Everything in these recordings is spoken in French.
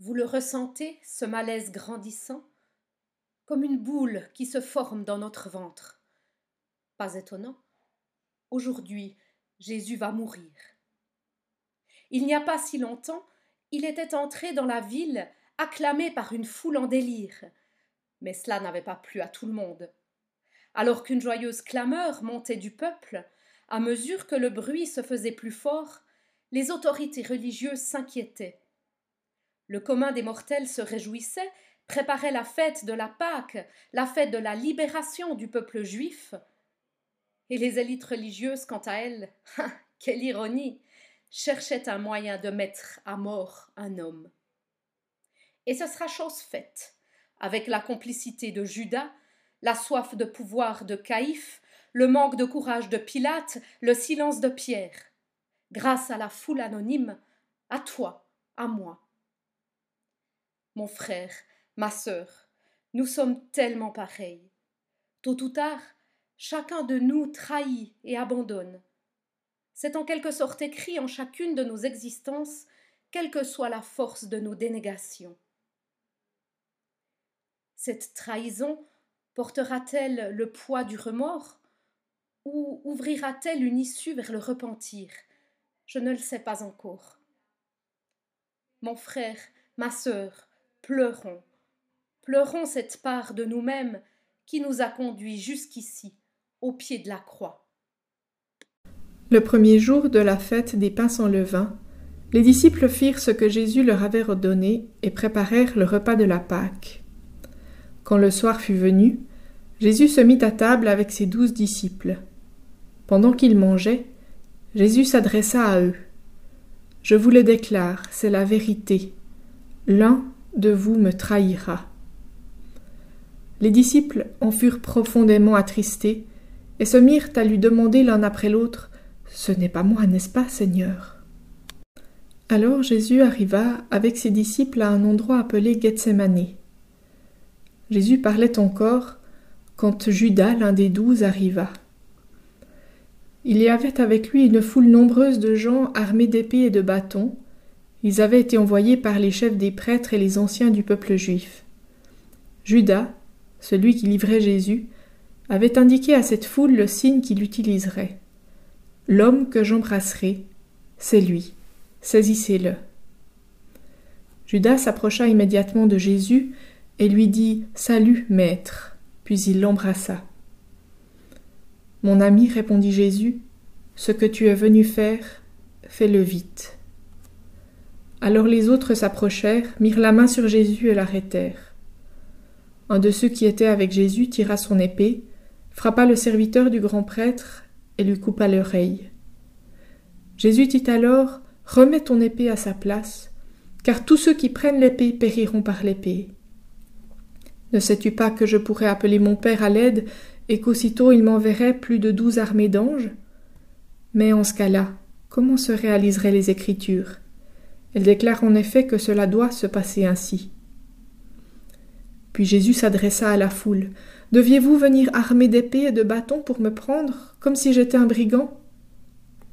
Vous le ressentez, ce malaise grandissant, comme une boule qui se forme dans notre ventre. Pas étonnant. Aujourd'hui, Jésus va mourir. Il n'y a pas si longtemps, il était entré dans la ville, acclamé par une foule en délire. Mais cela n'avait pas plu à tout le monde. Alors qu'une joyeuse clameur montait du peuple, à mesure que le bruit se faisait plus fort, les autorités religieuses s'inquiétaient. Le commun des mortels se réjouissait, préparait la fête de la Pâque, la fête de la libération du peuple juif. Et les élites religieuses, quant à elles, quelle ironie, cherchaient un moyen de mettre à mort un homme. Et ce sera chose faite, avec la complicité de Judas, la soif de pouvoir de Caïphe, le manque de courage de Pilate, le silence de Pierre. Grâce à la foule anonyme, à toi, à moi. Mon frère, ma sœur, nous sommes tellement pareils. Tôt ou tard, chacun de nous trahit et abandonne. C'est en quelque sorte écrit en chacune de nos existences, quelle que soit la force de nos dénégations. Cette trahison portera-t-elle le poids du remords ou ouvrira-t-elle une issue vers le repentir? Je ne le sais pas encore. Mon frère, ma sœur, pleurons, pleurons cette part de nous-mêmes qui nous a conduits jusqu'ici, au pied de la croix. Le premier jour de la fête des pains sans levain, les disciples firent ce que Jésus leur avait ordonné et préparèrent le repas de la Pâque. Quand le soir fut venu, Jésus se mit à table avec ses douze disciples. Pendant qu'ils mangeaient, Jésus s'adressa à eux. Je vous le déclare, c'est la vérité. L'un de vous me trahira. Les disciples en furent profondément attristés et se mirent à lui demander l'un après l'autre Ce n'est pas moi, n'est-ce pas, Seigneur? Alors Jésus arriva avec ses disciples à un endroit appelé Gethsemane. Jésus parlait encore quand Judas, l'un des douze, arriva. Il y avait avec lui une foule nombreuse de gens armés d'épées et de bâtons. Ils avaient été envoyés par les chefs des prêtres et les anciens du peuple juif. Judas, celui qui livrait Jésus, avait indiqué à cette foule le signe qu'il utiliserait. L'homme que j'embrasserai, c'est lui. Saisissez-le. Judas s'approcha immédiatement de Jésus et lui dit Salut, maître. Puis il l'embrassa. Mon ami, répondit Jésus, ce que tu es venu faire, fais-le vite. Alors les autres s'approchèrent, mirent la main sur Jésus et l'arrêtèrent. Un de ceux qui étaient avec Jésus tira son épée, frappa le serviteur du grand prêtre et lui coupa l'oreille. Jésus dit alors Remets ton épée à sa place, car tous ceux qui prennent l'épée périront par l'épée. Ne sais-tu pas que je pourrais appeler mon Père à l'aide et qu'aussitôt il m'enverrait plus de douze armées d'anges? Mais en ce cas-là, comment se réaliseraient les Écritures? Elle déclare en effet que cela doit se passer ainsi. Puis Jésus s'adressa à la foule. Deviez-vous venir armé d'épées et de bâtons pour me prendre, comme si j'étais un brigand?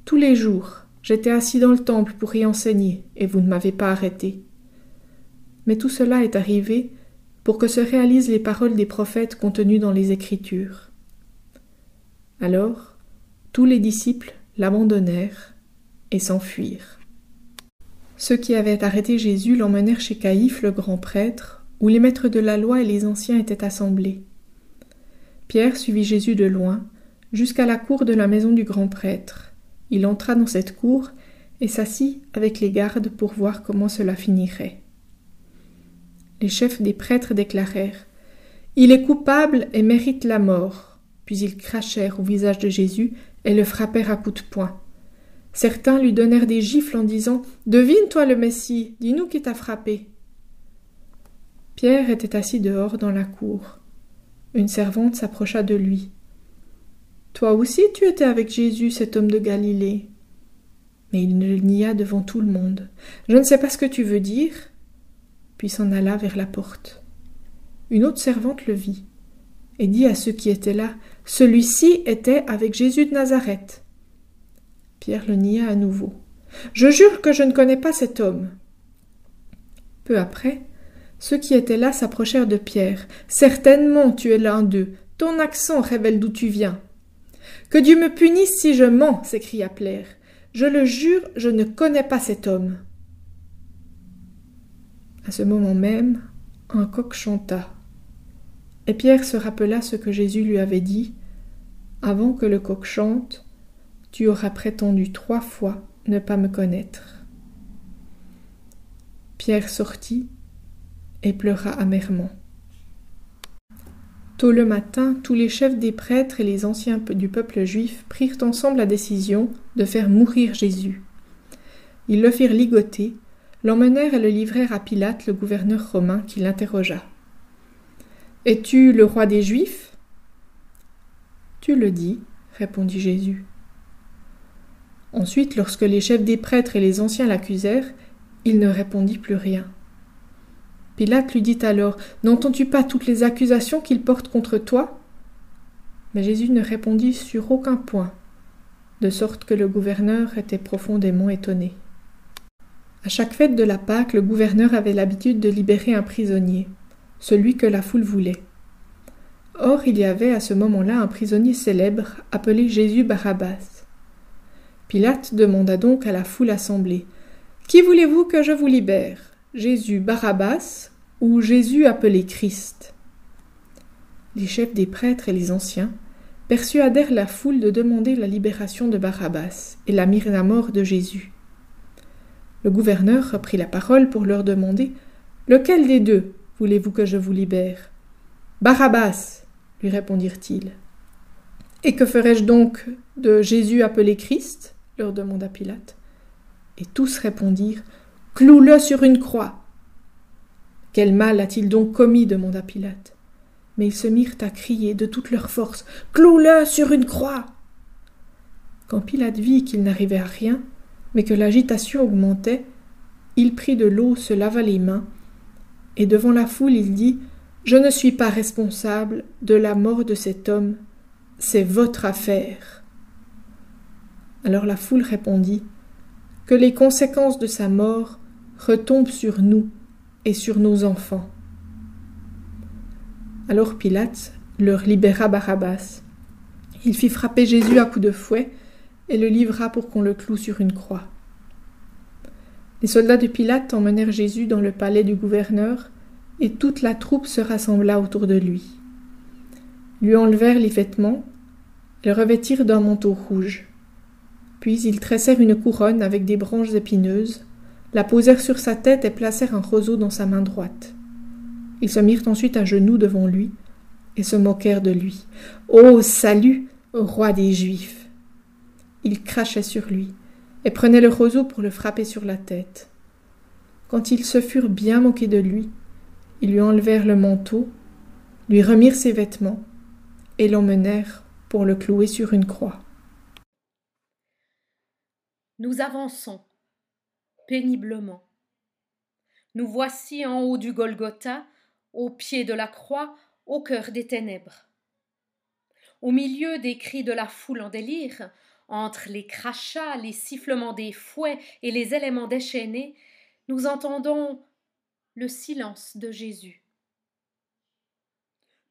Tous les jours, j'étais assis dans le temple pour y enseigner, et vous ne m'avez pas arrêté. Mais tout cela est arrivé pour que se réalisent les paroles des prophètes contenues dans les Écritures. Alors, tous les disciples l'abandonnèrent et s'enfuirent. Ceux qui avaient arrêté Jésus l'emmenèrent chez Caïphe le grand prêtre, où les maîtres de la loi et les anciens étaient assemblés. Pierre suivit Jésus de loin, jusqu'à la cour de la maison du grand prêtre. Il entra dans cette cour et s'assit avec les gardes pour voir comment cela finirait. Les chefs des prêtres déclarèrent Il est coupable et mérite la mort. Puis ils crachèrent au visage de Jésus et le frappèrent à coups de poing. Certains lui donnèrent des gifles en disant Devine, toi le Messie, dis-nous qui t'a frappé. Pierre était assis dehors dans la cour. Une servante s'approcha de lui. Toi aussi tu étais avec Jésus, cet homme de Galilée. Mais il ne le nia devant tout le monde. Je ne sais pas ce que tu veux dire puis s'en alla vers la porte. Une autre servante le vit, et dit à ceux qui étaient là Celui-ci était avec Jésus de Nazareth. Pierre le nia à nouveau. Je jure que je ne connais pas cet homme. Peu après, ceux qui étaient là s'approchèrent de Pierre. Certainement tu es l'un d'eux. Ton accent révèle d'où tu viens. Que Dieu me punisse si je mens, s'écria Pierre. Je le jure, je ne connais pas cet homme. À ce moment même, un coq chanta. Et Pierre se rappela ce que Jésus lui avait dit. Avant que le coq chante, tu auras prétendu trois fois ne pas me connaître. Pierre sortit et pleura amèrement. Tôt le matin, tous les chefs des prêtres et les anciens du peuple juif prirent ensemble la décision de faire mourir Jésus. Ils le firent ligoter, l'emmenèrent et le livrèrent à Pilate, le gouverneur romain, qui l'interrogea. Es-tu le roi des Juifs Tu le dis, répondit Jésus. Ensuite, lorsque les chefs des prêtres et les anciens l'accusèrent, il ne répondit plus rien. Pilate lui dit alors N'entends-tu pas toutes les accusations qu'il porte contre toi? Mais Jésus ne répondit sur aucun point, de sorte que le gouverneur était profondément étonné. À chaque fête de la Pâque, le gouverneur avait l'habitude de libérer un prisonnier, celui que la foule voulait. Or, il y avait à ce moment-là un prisonnier célèbre appelé Jésus Barabbas. Pilate demanda donc à la foule assemblée Qui voulez-vous que je vous libère Jésus Barabbas ou Jésus appelé Christ? Les chefs des prêtres et les anciens persuadèrent la foule de demander la libération de Barabbas et la mise à mort de Jésus. Le gouverneur reprit la parole pour leur demander Lequel des deux voulez-vous que je vous libère Barabbas, lui répondirent-ils. Et que ferai-je donc de Jésus appelé Christ? Leur demanda Pilate. Et tous répondirent Cloue-le sur une croix. Quel mal a-t-il donc commis demanda Pilate. Mais ils se mirent à crier de toute leur force Cloue-le sur une croix Quand Pilate vit qu'il n'arrivait à rien, mais que l'agitation augmentait, il prit de l'eau, se lava les mains, et devant la foule il dit Je ne suis pas responsable de la mort de cet homme, c'est votre affaire. Alors la foule répondit Que les conséquences de sa mort retombent sur nous et sur nos enfants. Alors Pilate leur libéra Barabbas. Il fit frapper Jésus à coups de fouet et le livra pour qu'on le cloue sur une croix. Les soldats de Pilate emmenèrent Jésus dans le palais du gouverneur, et toute la troupe se rassembla autour de lui. Lui enlevèrent les vêtements, le revêtirent d'un manteau rouge. Puis ils tressèrent une couronne avec des branches épineuses, la posèrent sur sa tête et placèrent un roseau dans sa main droite. Ils se mirent ensuite à genoux devant lui et se moquèrent de lui. Ô salut, roi des Juifs Ils crachaient sur lui et prenaient le roseau pour le frapper sur la tête. Quand ils se furent bien moqués de lui, ils lui enlevèrent le manteau, lui remirent ses vêtements et l'emmenèrent pour le clouer sur une croix. Nous avançons péniblement. Nous voici en haut du Golgotha, au pied de la croix, au cœur des ténèbres. Au milieu des cris de la foule en délire, entre les crachats, les sifflements des fouets et les éléments déchaînés, nous entendons le silence de Jésus.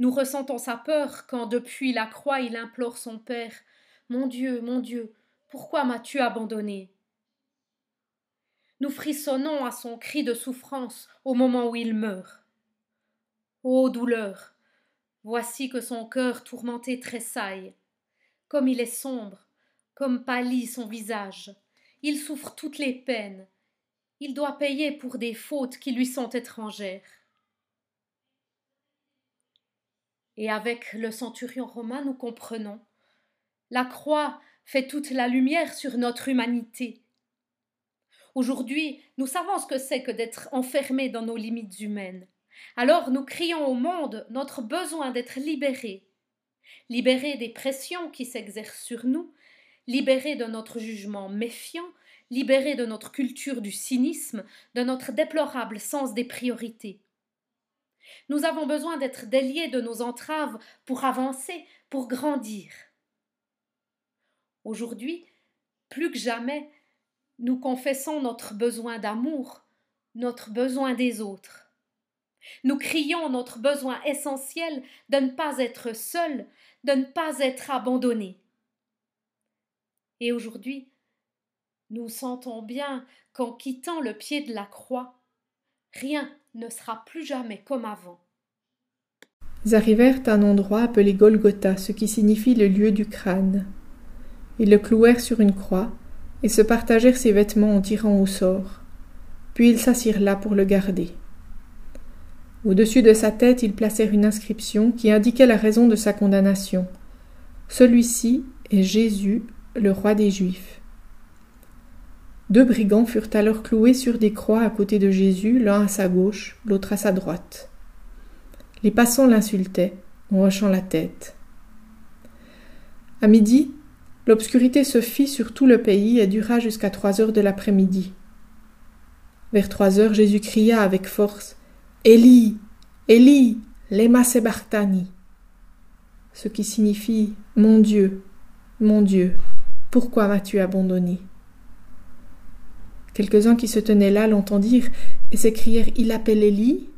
Nous ressentons sa peur quand depuis la croix il implore son Père. Mon Dieu, mon Dieu, pourquoi m'as-tu abandonné? Nous frissonnons à son cri de souffrance au moment où il meurt. Ô douleur, voici que son cœur tourmenté tressaille. Comme il est sombre, comme pâlit son visage, il souffre toutes les peines. Il doit payer pour des fautes qui lui sont étrangères. Et avec le centurion romain, nous comprenons. La croix fait toute la lumière sur notre humanité. Aujourd'hui, nous savons ce que c'est que d'être enfermés dans nos limites humaines. Alors nous crions au monde notre besoin d'être libérés. Libérés des pressions qui s'exercent sur nous, libérés de notre jugement méfiant, libérés de notre culture du cynisme, de notre déplorable sens des priorités. Nous avons besoin d'être déliés de nos entraves pour avancer, pour grandir. Aujourd'hui, plus que jamais, nous confessons notre besoin d'amour, notre besoin des autres. Nous crions notre besoin essentiel de ne pas être seul, de ne pas être abandonné. Et aujourd'hui, nous sentons bien qu'en quittant le pied de la croix, rien ne sera plus jamais comme avant. Ils arrivèrent à un endroit appelé Golgotha, ce qui signifie le lieu du crâne. Ils le clouèrent sur une croix et se partagèrent ses vêtements en tirant au sort. Puis ils s'assirent là pour le garder. Au-dessus de sa tête, ils placèrent une inscription qui indiquait la raison de sa condamnation. Celui-ci est Jésus, le roi des Juifs. Deux brigands furent alors cloués sur des croix à côté de Jésus, l'un à sa gauche, l'autre à sa droite. Les passants l'insultaient, en hochant la tête. À midi, l'obscurité se fit sur tout le pays et dura jusqu'à trois heures de l'après-midi. Vers trois heures, Jésus cria avec force Élie, Élie, lema sebartani, ce qui signifie Mon Dieu, mon Dieu, pourquoi m'as-tu abandonné? Quelques-uns qui se tenaient là l'entendirent et s'écrièrent Il appelle Élie?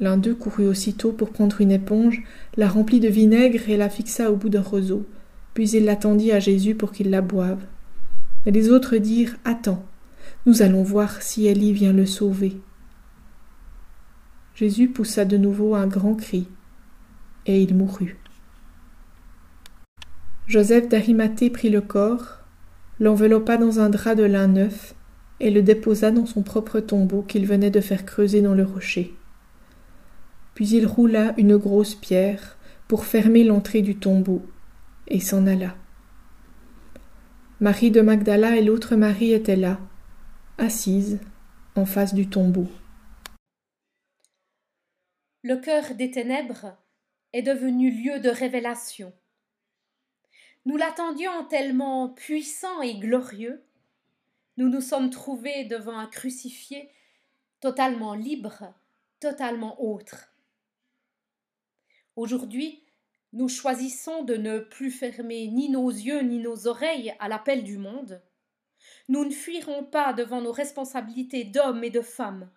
L'un d'eux courut aussitôt pour prendre une éponge, la remplit de vinaigre et la fixa au bout d'un roseau, puis il l'attendit à Jésus pour qu'il la boive. Et les autres dirent Attends, nous allons voir si Élie vient le sauver. Jésus poussa de nouveau un grand cri, et il mourut. Joseph d'Arimathée prit le corps, l'enveloppa dans un drap de lin neuf, et le déposa dans son propre tombeau qu'il venait de faire creuser dans le rocher. Puis il roula une grosse pierre pour fermer l'entrée du tombeau, et s'en alla. Marie de Magdala et l'autre Marie étaient là, assises en face du tombeau. Le cœur des ténèbres est devenu lieu de révélation. Nous l'attendions tellement puissant et glorieux. Nous nous sommes trouvés devant un crucifié totalement libre, totalement autre. Aujourd'hui, nous choisissons de ne plus fermer ni nos yeux ni nos oreilles à l'appel du monde. Nous ne fuirons pas devant nos responsabilités d'hommes et de femmes.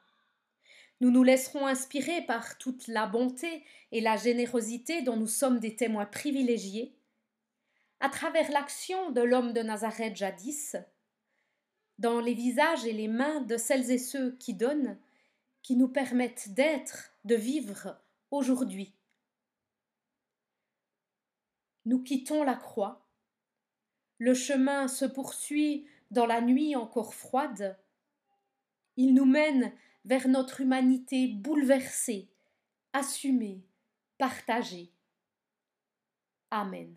Nous nous laisserons inspirer par toute la bonté et la générosité dont nous sommes des témoins privilégiés, à travers l'action de l'homme de Nazareth jadis, dans les visages et les mains de celles et ceux qui donnent, qui nous permettent d'être, de vivre aujourd'hui. Nous quittons la croix. Le chemin se poursuit dans la nuit encore froide. Il nous mène vers notre humanité bouleversée, assumée, partagée. Amen.